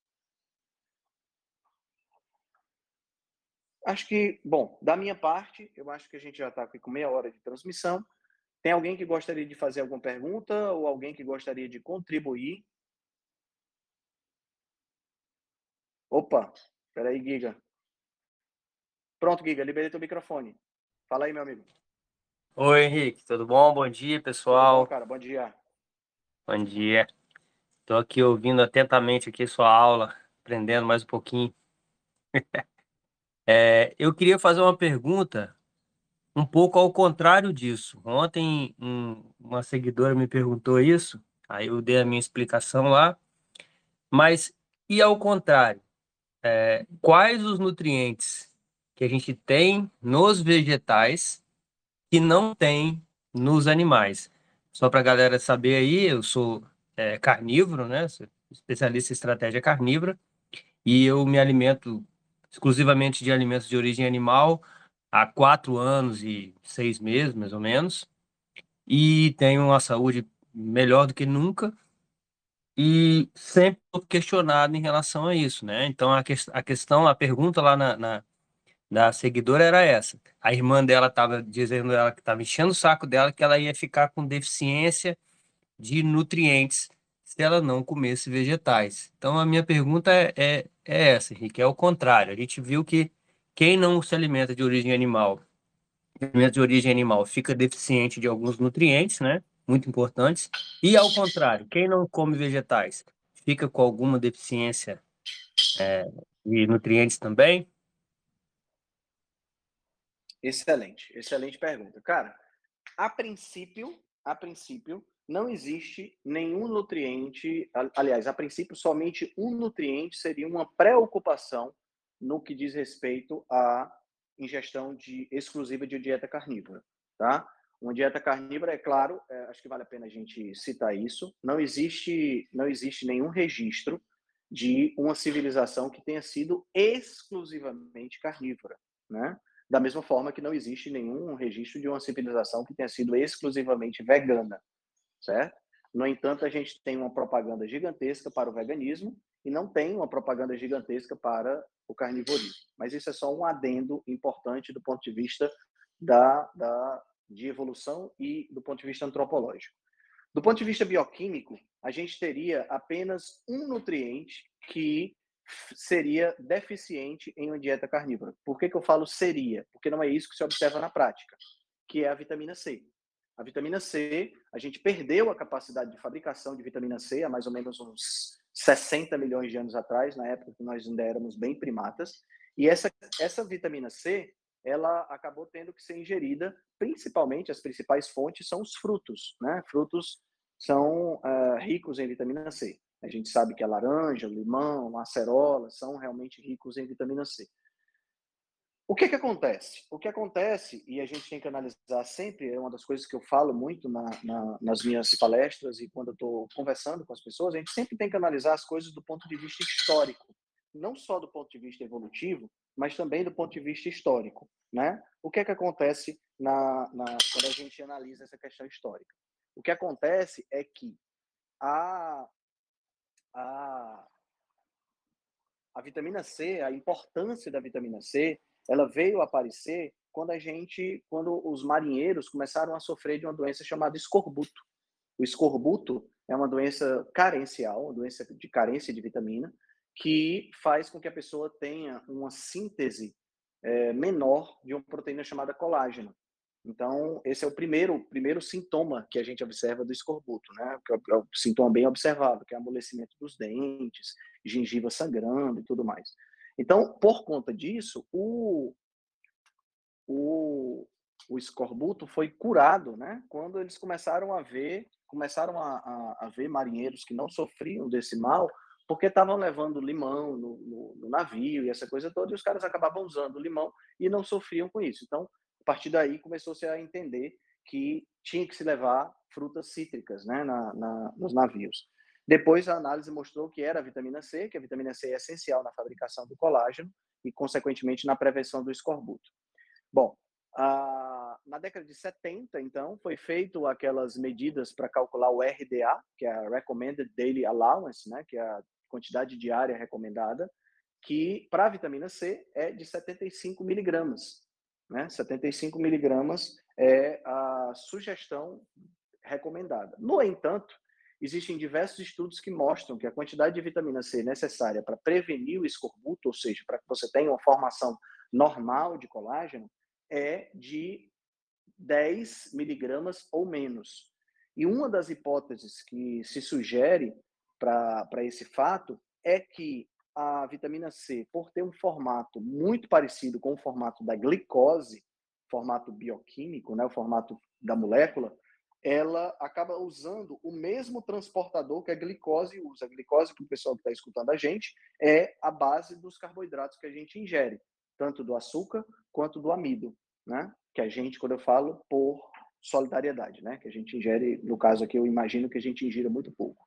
Acho que, bom, da minha parte, eu acho que a gente já está aqui com meia hora de transmissão. Tem alguém que gostaria de fazer alguma pergunta ou alguém que gostaria de contribuir? Opa, peraí, Giga. Pronto, Giga, liberei teu microfone. Fala aí, meu amigo. Oi, Henrique, tudo bom? Bom dia, pessoal. Bom, cara, bom dia. Bom dia. Estou aqui ouvindo atentamente aqui sua aula, aprendendo mais um pouquinho. É, eu queria fazer uma pergunta um pouco ao contrário disso. Ontem um, uma seguidora me perguntou isso, aí eu dei a minha explicação lá. Mas e ao contrário? É, quais os nutrientes que a gente tem nos vegetais que não tem nos animais? Só para a galera saber aí, eu sou é, carnívoro, né? Sou especialista em estratégia carnívora e eu me alimento exclusivamente de alimentos de origem animal há quatro anos e seis meses, mais ou menos, e tenho uma saúde melhor do que nunca e sempre questionado em relação a isso, né? Então a, que, a questão, a pergunta lá na, na da seguidora era essa. A irmã dela estava dizendo ela que estava enchendo o saco dela que ela ia ficar com deficiência de nutrientes se ela não comesse vegetais. Então, a minha pergunta é, é, é essa, Henrique, é o contrário. A gente viu que quem não se alimenta de origem animal, de origem animal, fica deficiente de alguns nutrientes, né? Muito importantes. E, ao contrário, quem não come vegetais, fica com alguma deficiência é, de nutrientes também? Excelente, excelente pergunta. Cara, a princípio, a princípio, não existe nenhum nutriente, aliás, a princípio, somente um nutriente seria uma preocupação no que diz respeito à ingestão de, exclusiva de dieta carnívora, tá? Uma dieta carnívora, é claro, é, acho que vale a pena a gente citar isso, não existe, não existe nenhum registro de uma civilização que tenha sido exclusivamente carnívora, né? Da mesma forma que não existe nenhum registro de uma civilização que tenha sido exclusivamente vegana, certo? No entanto, a gente tem uma propaganda gigantesca para o veganismo e não tem uma propaganda gigantesca para o carnivorismo. Mas isso é só um adendo importante do ponto de vista da, da, de evolução e do ponto de vista antropológico. Do ponto de vista bioquímico, a gente teria apenas um nutriente que seria deficiente em uma dieta carnívora. Por que, que eu falo seria? Porque não é isso que se observa na prática, que é a vitamina C. A vitamina C, a gente perdeu a capacidade de fabricação de vitamina C há mais ou menos uns 60 milhões de anos atrás, na época que nós ainda éramos bem primatas. E essa, essa vitamina C, ela acabou tendo que ser ingerida, principalmente as principais fontes são os frutos, né? Frutos são uh, ricos em vitamina C. A gente sabe que a laranja, o limão, a acerola são realmente ricos em vitamina C. O que, que acontece? O que acontece, e a gente tem que analisar sempre, é uma das coisas que eu falo muito na, na, nas minhas palestras e quando eu estou conversando com as pessoas, a gente sempre tem que analisar as coisas do ponto de vista histórico, não só do ponto de vista evolutivo, mas também do ponto de vista histórico. Né? O que, que acontece na, quando a gente analisa essa questão histórica? O que acontece é que a, a, a vitamina C, a importância da vitamina C, ela veio aparecer quando a gente, quando os marinheiros começaram a sofrer de uma doença chamada escorbuto. O escorbuto é uma doença carencial, uma doença de carência de vitamina, que faz com que a pessoa tenha uma síntese é, menor de uma proteína chamada colágeno. Então, esse é o primeiro, primeiro sintoma que a gente observa do escorbuto, né? Que é o, é o sintoma bem observado, que é amolecimento dos dentes, gengiva sangrando e tudo mais. Então, por conta disso, o, o, o escorbuto foi curado, né? Quando eles começaram a ver, começaram a, a, a ver marinheiros que não sofriam desse mal, porque estavam levando limão no, no, no, navio e essa coisa toda, e os caras acabavam usando limão e não sofriam com isso. Então, partir daí, começou-se a entender que tinha que se levar frutas cítricas né, na, na, nos navios. Depois, a análise mostrou que era a vitamina C, que a vitamina C é essencial na fabricação do colágeno e, consequentemente, na prevenção do escorbuto. Bom, a, na década de 70, então, foi feito aquelas medidas para calcular o RDA, que é a Recommended Daily Allowance, né, que é a quantidade diária recomendada, que para a vitamina C é de 75 miligramas. Né? 75 miligramas é a sugestão recomendada. No entanto, Existem diversos estudos que mostram que a quantidade de vitamina C necessária para prevenir o escorbuto, ou seja, para que você tenha uma formação normal de colágeno, é de 10 miligramas ou menos. E uma das hipóteses que se sugere para esse fato é que a vitamina C, por ter um formato muito parecido com o formato da glicose, formato bioquímico, né, o formato da molécula, ela acaba usando o mesmo transportador que a glicose usa. A glicose, para o pessoal que está escutando a gente, é a base dos carboidratos que a gente ingere, tanto do açúcar quanto do amido, né? Que a gente, quando eu falo, por solidariedade, né? Que a gente ingere, no caso aqui, eu imagino que a gente ingira muito pouco.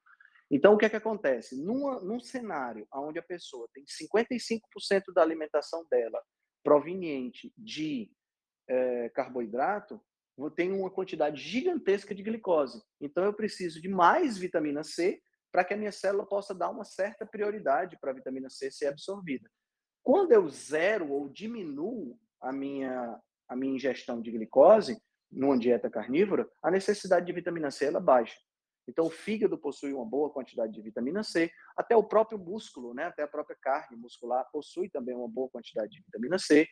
Então, o que é que acontece? Numa, num cenário onde a pessoa tem 55% da alimentação dela proveniente de é, carboidrato, tenho uma quantidade gigantesca de glicose. Então, eu preciso de mais vitamina C para que a minha célula possa dar uma certa prioridade para a vitamina C ser absorvida. Quando eu zero ou diminuo a minha, a minha ingestão de glicose numa dieta carnívora, a necessidade de vitamina C ela baixa. Então, o fígado possui uma boa quantidade de vitamina C, até o próprio músculo, né, até a própria carne muscular possui também uma boa quantidade de vitamina C.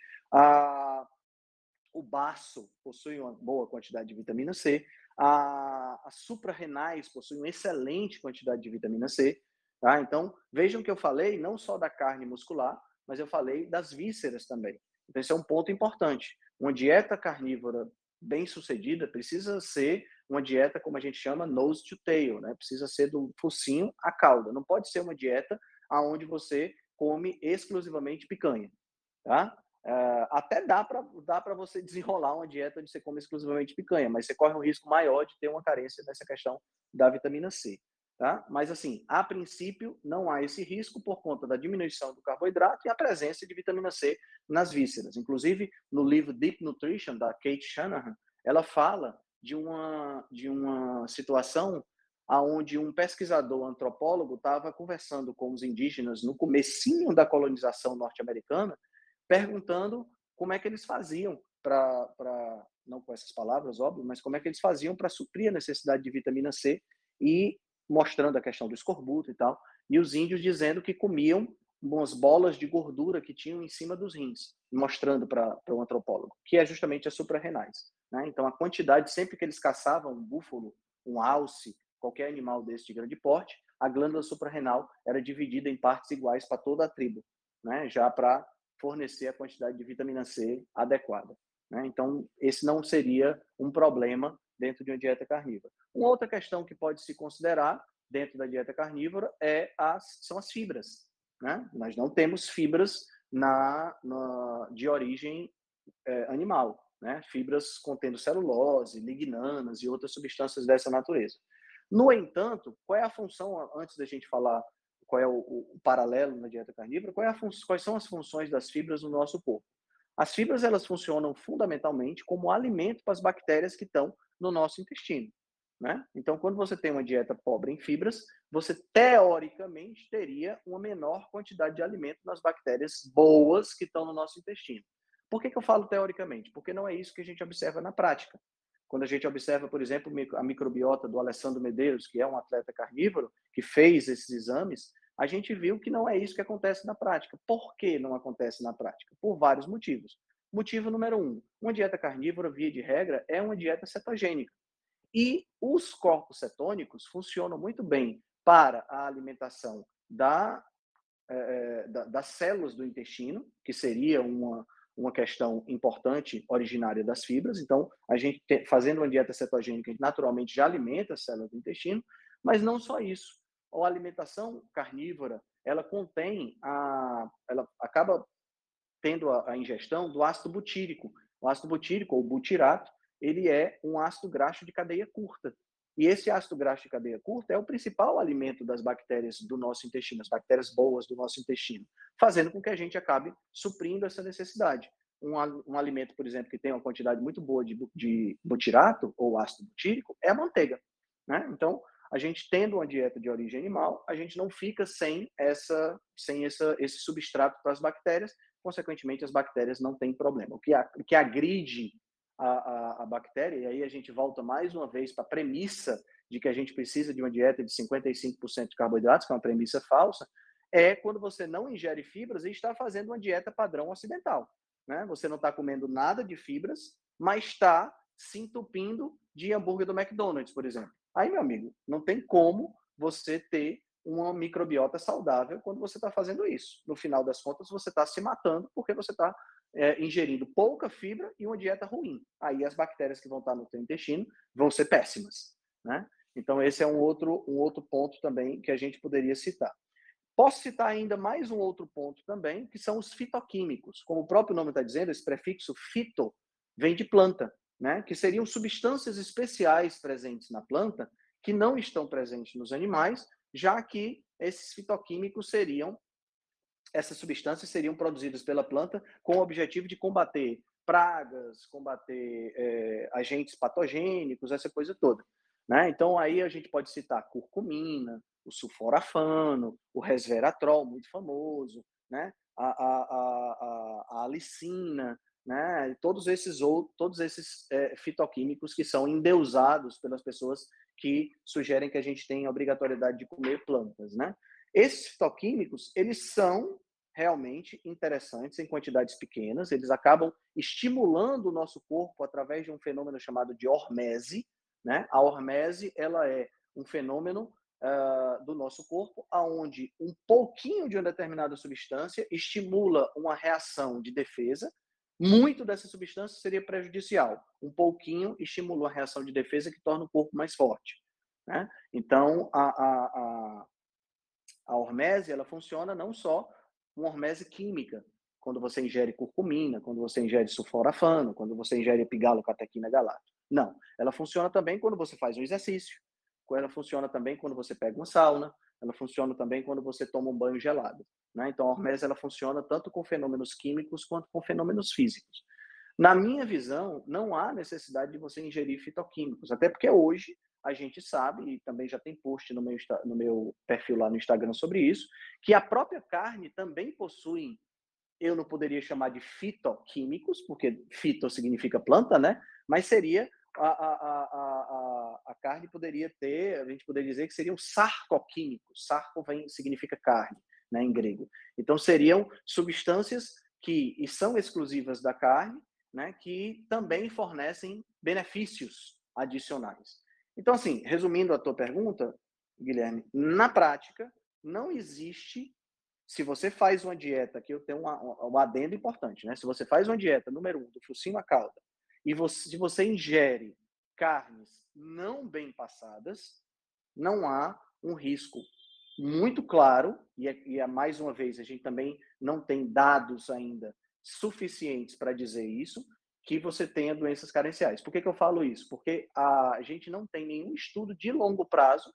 O baço possui uma boa quantidade de vitamina C, as suprarrenais possuem uma excelente quantidade de vitamina C. Tá? Então, vejam que eu falei não só da carne muscular, mas eu falei das vísceras também. Então, esse é um ponto importante. Uma dieta carnívora bem sucedida precisa ser uma dieta, como a gente chama, nose to tail, né? Precisa ser do focinho à cauda. Não pode ser uma dieta aonde você come exclusivamente picanha, tá? Uh, até dá para dá você desenrolar uma dieta de você comer exclusivamente picanha, mas você corre um risco maior de ter uma carência nessa questão da vitamina C. Tá? Mas, assim, a princípio, não há esse risco por conta da diminuição do carboidrato e a presença de vitamina C nas vísceras. Inclusive, no livro Deep Nutrition, da Kate Shanahan, ela fala de uma, de uma situação onde um pesquisador antropólogo estava conversando com os indígenas no comecinho da colonização norte-americana perguntando como é que eles faziam para, não com essas palavras, óbvio, mas como é que eles faziam para suprir a necessidade de vitamina C e mostrando a questão do escorbuto e tal. E os índios dizendo que comiam umas bolas de gordura que tinham em cima dos rins, mostrando para o um antropólogo, que é justamente as suprarrenais. Né? Então, a quantidade, sempre que eles caçavam um búfalo, um alce, qualquer animal desse de grande porte, a glândula suprarrenal era dividida em partes iguais para toda a tribo, né? já para fornecer a quantidade de vitamina C adequada. Né? Então, esse não seria um problema dentro de uma dieta carnívora. Uma outra questão que pode se considerar dentro da dieta carnívora é as, são as fibras. Né? Nós não temos fibras na, na de origem é, animal, né? fibras contendo celulose, lignanas e outras substâncias dessa natureza. No entanto, qual é a função, antes da gente falar qual é o, o paralelo na dieta carnívora, é quais são as funções das fibras no nosso corpo? As fibras elas funcionam fundamentalmente como alimento para as bactérias que estão no nosso intestino. Né? Então, quando você tem uma dieta pobre em fibras, você teoricamente teria uma menor quantidade de alimento nas bactérias boas que estão no nosso intestino. Por que, que eu falo teoricamente? Porque não é isso que a gente observa na prática. Quando a gente observa, por exemplo, a microbiota do Alessandro Medeiros, que é um atleta carnívoro, que fez esses exames, a gente viu que não é isso que acontece na prática. Por que não acontece na prática? Por vários motivos. Motivo número um: uma dieta carnívora, via de regra, é uma dieta cetogênica. E os corpos cetônicos funcionam muito bem para a alimentação da, é, da, das células do intestino, que seria uma, uma questão importante originária das fibras. Então, a gente fazendo uma dieta cetogênica, naturalmente já alimenta as células do intestino, mas não só isso. A alimentação carnívora, ela contém a ela acaba tendo a, a ingestão do ácido butírico. O ácido butírico ou butirato, ele é um ácido graxo de cadeia curta. E esse ácido graxo de cadeia curta é o principal alimento das bactérias do nosso intestino, as bactérias boas do nosso intestino, fazendo com que a gente acabe suprindo essa necessidade. Um, um alimento, por exemplo, que tem uma quantidade muito boa de, de butirato ou ácido butírico é a manteiga. Né? Então, a gente tendo uma dieta de origem animal, a gente não fica sem essa, sem essa, esse substrato para as bactérias, consequentemente as bactérias não têm problema. O que, a, o que agride a, a, a bactéria, e aí a gente volta mais uma vez para a premissa de que a gente precisa de uma dieta de 55% de carboidratos, que é uma premissa falsa, é quando você não ingere fibras e está fazendo uma dieta padrão ocidental. Né? Você não está comendo nada de fibras, mas está se entupindo de hambúrguer do McDonald's, por exemplo. Aí, meu amigo, não tem como você ter uma microbiota saudável quando você está fazendo isso. No final das contas, você está se matando porque você está é, ingerindo pouca fibra e uma dieta ruim. Aí as bactérias que vão estar no teu intestino vão ser péssimas, né? Então esse é um outro um outro ponto também que a gente poderia citar. Posso citar ainda mais um outro ponto também, que são os fitoquímicos. Como o próprio nome está dizendo, esse prefixo fito vem de planta, né? Que seriam substâncias especiais presentes na planta que não estão presentes nos animais, já que esses fitoquímicos seriam essas substâncias seriam produzidas pela planta com o objetivo de combater pragas, combater é, agentes patogênicos, essa coisa toda. Né? Então, aí a gente pode citar curcumina, o sulforafano, o resveratrol, muito famoso, né? a, a, a, a alicina, né? todos esses, outros, todos esses é, fitoquímicos que são endeusados pelas pessoas que sugerem que a gente tenha obrigatoriedade de comer plantas. Né? Esses fitoquímicos, eles são realmente interessantes em quantidades pequenas, eles acabam estimulando o nosso corpo através de um fenômeno chamado de hormese. Né? A hormese ela é um fenômeno uh, do nosso corpo aonde um pouquinho de uma determinada substância estimula uma reação de defesa. Muito dessa substância seria prejudicial. Um pouquinho estimula a reação de defesa que torna o corpo mais forte. Né? Então, a, a, a, a hormese ela funciona não só uma hormese química, quando você ingere curcumina, quando você ingere sulforafano, quando você ingere epigalocatequina galato. Não, ela funciona também quando você faz um exercício, ela funciona também quando você pega uma sauna, ela funciona também quando você toma um banho gelado. Né? Então, a hormese ela funciona tanto com fenômenos químicos quanto com fenômenos físicos. Na minha visão, não há necessidade de você ingerir fitoquímicos, até porque hoje a gente sabe, e também já tem post no meu, no meu perfil lá no Instagram sobre isso, que a própria carne também possui, eu não poderia chamar de fitoquímicos, porque fito significa planta, né? Mas seria a, a, a, a, carne poderia ter, a gente poderia dizer que seriam sarcoquímicos. Sarco vem, significa carne, né, em grego. Então seriam substâncias que e são exclusivas da carne, né, que também fornecem benefícios adicionais. Então, assim, resumindo a tua pergunta, Guilherme, na prática, não existe se você faz uma dieta, aqui eu tenho um adendo importante, né? Se você faz uma dieta, número um, do focinho à cauda, e você, se você ingere carnes não bem passadas, não há um risco muito claro, e, é, e é, mais uma vez, a gente também não tem dados ainda suficientes para dizer isso, que você tenha doenças carenciais. Por que, que eu falo isso? Porque a gente não tem nenhum estudo de longo prazo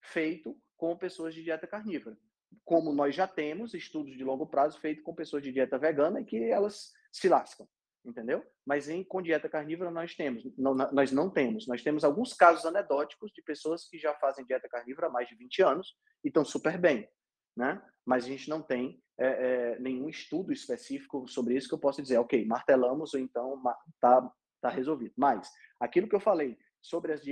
feito com pessoas de dieta carnívora como nós já temos estudos de longo prazo feitos com pessoas de dieta vegana e que elas se lascam, entendeu? Mas em, com dieta carnívora nós temos, não, nós não temos. Nós temos alguns casos anedóticos de pessoas que já fazem dieta carnívora há mais de 20 anos e estão super bem, né? Mas a gente não tem é, é, nenhum estudo específico sobre isso que eu possa dizer, ok, martelamos ou então tá, tá resolvido. Mas aquilo que eu falei sobre as,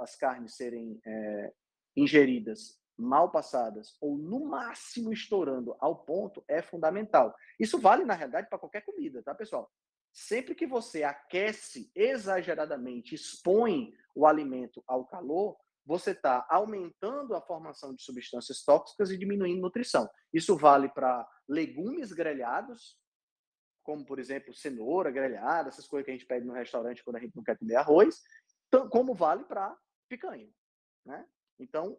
as carnes serem é, ingeridas mal passadas ou no máximo estourando ao ponto é fundamental. Isso vale na realidade para qualquer comida, tá, pessoal? Sempre que você aquece exageradamente, expõe o alimento ao calor, você está aumentando a formação de substâncias tóxicas e diminuindo nutrição. Isso vale para legumes grelhados, como por exemplo cenoura grelhada, essas coisas que a gente pede no restaurante quando a gente não quer comer arroz, como vale para picanha, né? Então,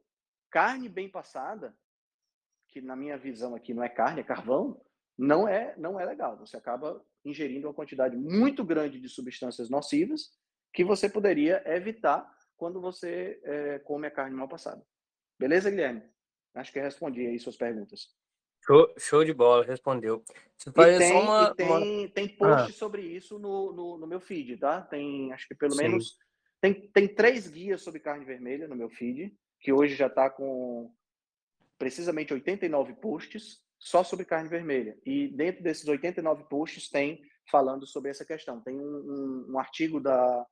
carne bem passada, que na minha visão aqui não é carne, é carvão, não é, não é legal. Você acaba ingerindo uma quantidade muito grande de substâncias nocivas que você poderia evitar quando você é, come a carne mal passada. Beleza, Guilherme? Acho que respondi aí suas perguntas. Show, show de bola, respondeu. Você e tem, uma, tem, uma... tem post ah. sobre isso no, no, no, meu feed, tá? Tem, acho que pelo Sim. menos, tem, tem três guias sobre carne vermelha no meu feed que hoje já está com precisamente 89 posts só sobre carne vermelha. E dentro desses 89 posts tem falando sobre essa questão. Tem um, um, um artigo da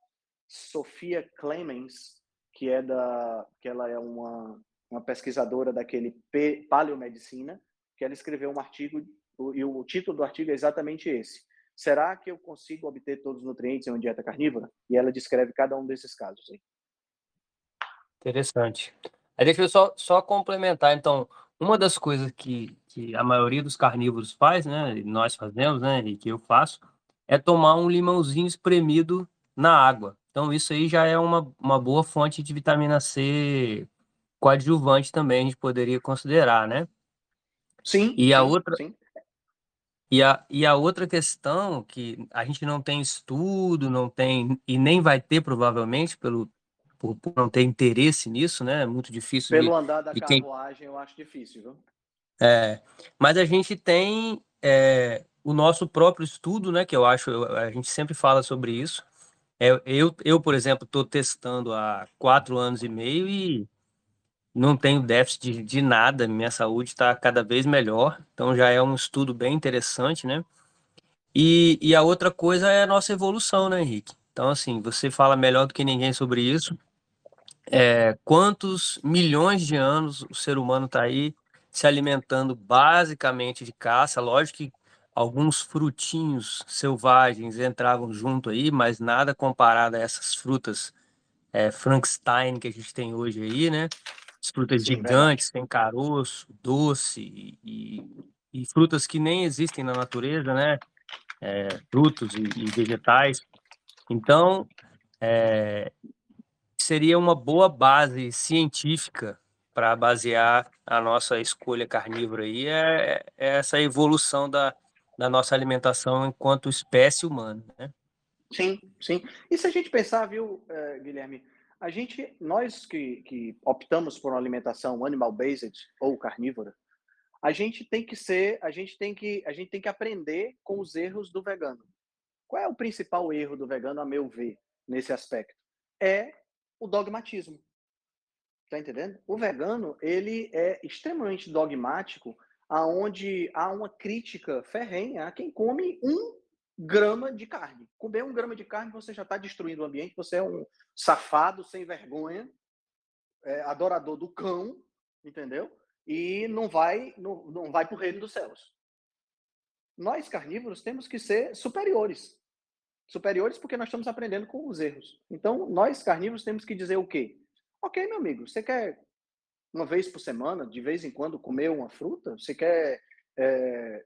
Sofia Clemens, que é da que ela é uma, uma pesquisadora daquele paleomedicina, que ela escreveu um artigo e o título do artigo é exatamente esse. Será que eu consigo obter todos os nutrientes em uma dieta carnívora? E ela descreve cada um desses casos aí. Interessante. Aí deixa eu só, só complementar, então, uma das coisas que, que a maioria dos carnívoros faz, né, nós fazemos, né, e que eu faço, é tomar um limãozinho espremido na água. Então, isso aí já é uma, uma boa fonte de vitamina C coadjuvante também, a gente poderia considerar, né? Sim. E a sim, outra. Sim. E a, e a outra questão que a gente não tem estudo, não tem, e nem vai ter provavelmente pelo, por, por, não ter interesse nisso, né? É muito difícil. Pelo de, andar da carruagem, quem... eu acho difícil, viu? É, mas a gente tem é, o nosso próprio estudo, né? Que eu acho, a gente sempre fala sobre isso. É, eu, eu, por exemplo, estou testando há quatro anos e meio e não tenho déficit de, de nada, minha saúde está cada vez melhor, então já é um estudo bem interessante, né? E, e a outra coisa é a nossa evolução, né, Henrique? Então, assim, você fala melhor do que ninguém sobre isso é, quantos milhões de anos o ser humano está aí se alimentando basicamente de caça. Lógico que alguns frutinhos selvagens entravam junto aí, mas nada comparado a essas frutas é, Frankenstein que a gente tem hoje aí, né? As frutas Sim, gigantes, tem caroço, doce e, e, frutas que nem existem na natureza, né? É, frutos e, e, vegetais. Então, é, seria uma boa base científica para basear a nossa escolha carnívora aí é, é, essa evolução da, da nossa alimentação enquanto espécie humana, né? Sim, sim. E se a gente pensar, viu, uh, Guilherme, a gente, nós que, que optamos por uma alimentação animal-based ou carnívora, a gente tem que ser, a gente tem que, a gente tem que aprender com os erros do vegano. Qual é o principal erro do vegano, a meu ver, nesse aspecto? É o dogmatismo. Tá entendendo? O vegano, ele é extremamente dogmático, aonde há uma crítica ferrenha a quem come um grama de carne. Comer um grama de carne, você já está destruindo o ambiente, você é um safado, sem vergonha, é, adorador do cão, entendeu? E não vai, não, não vai para o reino dos céus. Nós, carnívoros, temos que ser superiores superiores porque nós estamos aprendendo com os erros. Então, nós carnívoros temos que dizer o quê? Ok, meu amigo, você quer uma vez por semana, de vez em quando, comer uma fruta? Você quer é,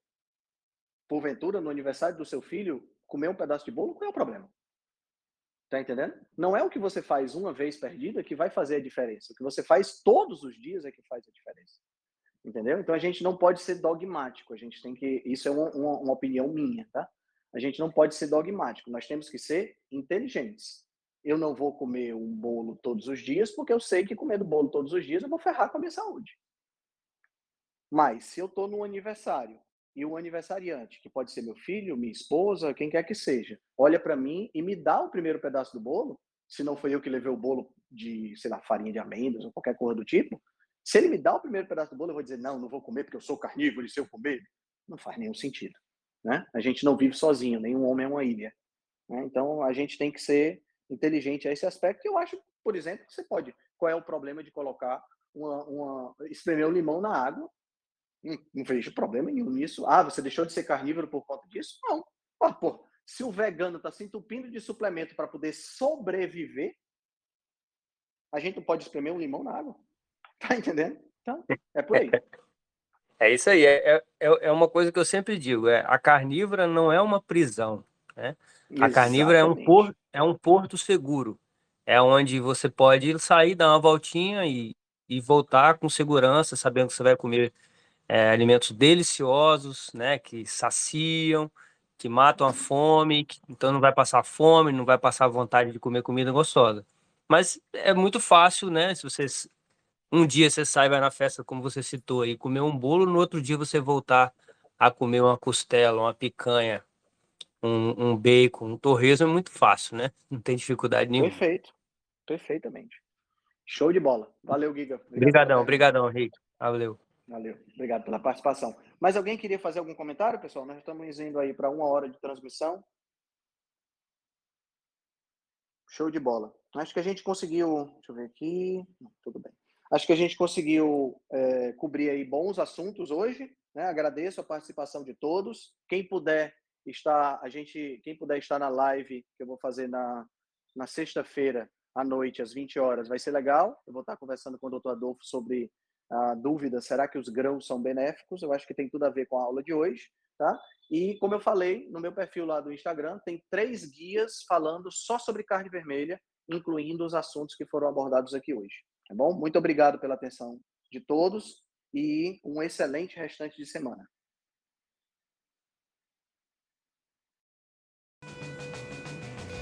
porventura, no aniversário do seu filho, comer um pedaço de bolo, qual é o problema? Tá entendendo? Não é o que você faz uma vez perdida que vai fazer a diferença. O que você faz todos os dias é que faz a diferença. Entendeu? Então a gente não pode ser dogmático. A gente tem que. Isso é uma, uma, uma opinião minha, tá? A gente não pode ser dogmático. Nós temos que ser inteligentes. Eu não vou comer um bolo todos os dias porque eu sei que comendo bolo todos os dias eu vou ferrar com a minha saúde. Mas se eu estou num aniversário e o aniversariante, que pode ser meu filho, minha esposa, quem quer que seja, olha para mim e me dá o primeiro pedaço do bolo, se não foi eu que levei o bolo de, sei lá, farinha de amêndoas ou qualquer coisa do tipo, se ele me dá o primeiro pedaço do bolo, eu vou dizer, não, não vou comer porque eu sou carnívoro e se eu comer, não faz nenhum sentido. Né? A gente não vive sozinho, nenhum homem é uma ilha. Né? Então, a gente tem que ser inteligente a esse aspecto. Eu acho, por exemplo, que você pode. Qual é o problema de colocar uma, uma espremer um limão na água não, não vejo problema nenhum nisso. Ah, você deixou de ser carnívoro por conta disso? Não. Ah, pô, se o vegano está se entupindo de suplemento para poder sobreviver, a gente não pode espremer um limão na água. Tá entendendo? Então, é por aí. É isso aí. É, é, é uma coisa que eu sempre digo. É, a carnívora não é uma prisão. Né? A carnívora é um, por, é um porto seguro. É onde você pode sair, dar uma voltinha e, e voltar com segurança, sabendo que você vai comer é, alimentos deliciosos, né, que saciam, que matam a fome, que, então não vai passar fome, não vai passar vontade de comer comida gostosa. Mas é muito fácil, né, se você um dia você sai vai na festa, como você citou aí, comer um bolo, no outro dia você voltar a comer uma costela, uma picanha, um, um bacon, um torresmo é muito fácil, né? Não tem dificuldade nenhuma. Perfeito, perfeitamente. Show de bola. Valeu, Giga. Obrigadão, obrigadão, Rick. Valeu. Valeu, obrigado pela participação. Mais alguém queria fazer algum comentário, pessoal? Nós estamos indo aí para uma hora de transmissão. Show de bola. Acho que a gente conseguiu. Deixa eu ver aqui. Tudo bem. Acho que a gente conseguiu é, cobrir aí bons assuntos hoje. Né? Agradeço a participação de todos. Quem puder estar, a gente, quem puder estar na live que eu vou fazer na, na sexta-feira à noite às 20 horas, vai ser legal. Eu vou estar conversando com o Dr. Adolfo sobre a dúvida, será que os grãos são benéficos? Eu acho que tem tudo a ver com a aula de hoje, tá? E como eu falei, no meu perfil lá do Instagram, tem três guias falando só sobre carne vermelha, incluindo os assuntos que foram abordados aqui hoje, tá bom? Muito obrigado pela atenção de todos e um excelente restante de semana.